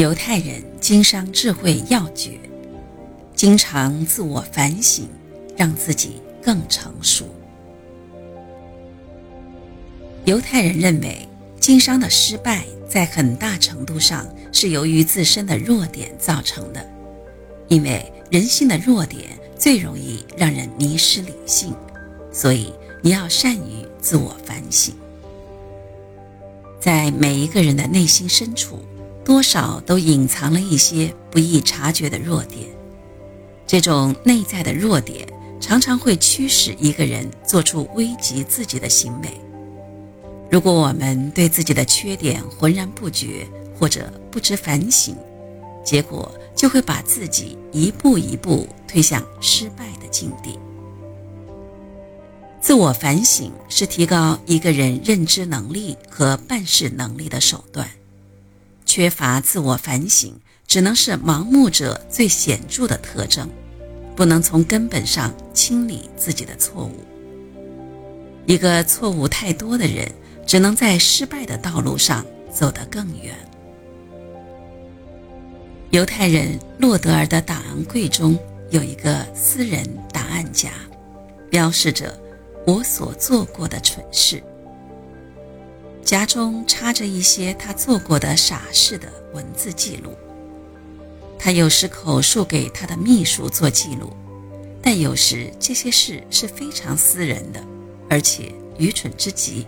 犹太人经商智慧要诀：经常自我反省，让自己更成熟。犹太人认为，经商的失败在很大程度上是由于自身的弱点造成的，因为人性的弱点最容易让人迷失理性，所以你要善于自我反省。在每一个人的内心深处，多少都隐藏了一些不易察觉的弱点。这种内在的弱点常常会驱使一个人做出危及自己的行为。如果我们对自己的缺点浑然不觉，或者不知反省，结果就会把自己一步一步推向失败的境地。自我反省是提高一个人认知能力和办事能力的手段。缺乏自我反省，只能是盲目者最显著的特征，不能从根本上清理自己的错误。一个错误太多的人。只能在失败的道路上走得更远。犹太人洛德尔的档案柜中有一个私人档案夹，标示着我所做过的蠢事。夹中插着一些他做过的傻事的文字记录。他有时口述给他的秘书做记录，但有时这些事是非常私人的，而且愚蠢之极。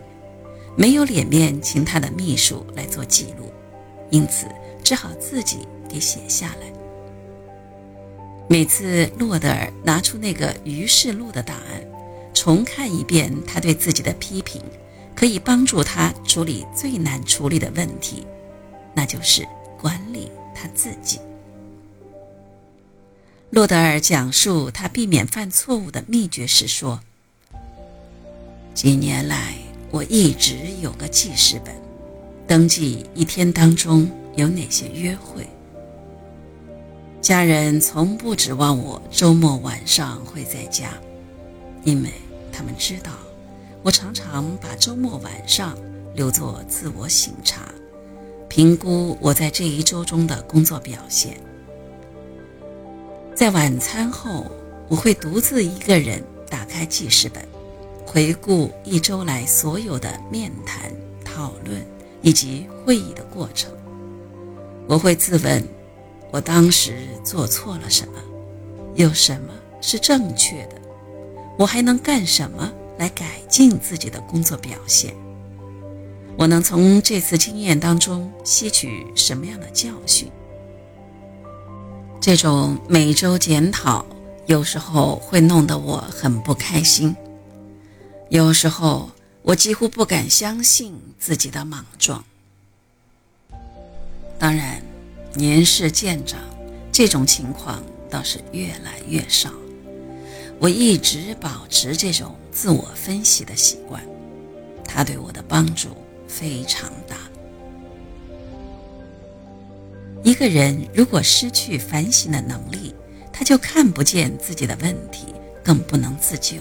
没有脸面请他的秘书来做记录，因此只好自己给写下来。每次洛德尔拿出那个于氏录的档案，重看一遍他对自己的批评，可以帮助他处理最难处理的问题，那就是管理他自己。洛德尔讲述他避免犯错误的秘诀时说：“几年来。”我一直有个记事本，登记一天当中有哪些约会。家人从不指望我周末晚上会在家，因为他们知道我常常把周末晚上留作自我省察，评估我在这一周中的工作表现。在晚餐后，我会独自一个人打开记事本。回顾一周来所有的面谈、讨论以及会议的过程，我会自问：我当时做错了什么？有什么是正确的？我还能干什么来改进自己的工作表现？我能从这次经验当中吸取什么样的教训？这种每周检讨有时候会弄得我很不开心。有时候，我几乎不敢相信自己的莽撞。当然，年事渐长，这种情况倒是越来越少。我一直保持这种自我分析的习惯，它对我的帮助非常大。一个人如果失去反省的能力，他就看不见自己的问题，更不能自救。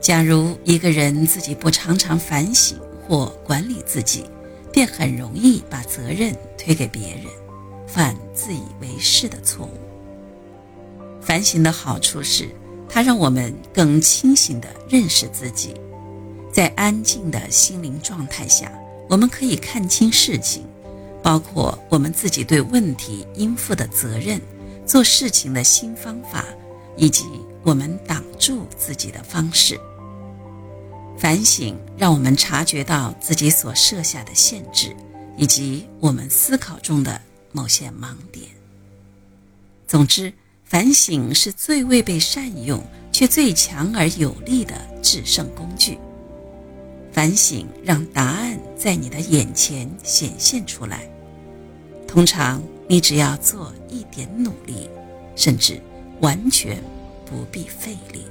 假如一个人自己不常常反省或管理自己，便很容易把责任推给别人，犯自以为是的错误。反省的好处是，它让我们更清醒地认识自己，在安静的心灵状态下，我们可以看清事情，包括我们自己对问题应负的责任、做事情的新方法，以及我们挡住自己的方式。反省让我们察觉到自己所设下的限制，以及我们思考中的某些盲点。总之，反省是最未被善用却最强而有力的制胜工具。反省让答案在你的眼前显现出来。通常，你只要做一点努力，甚至完全不必费力。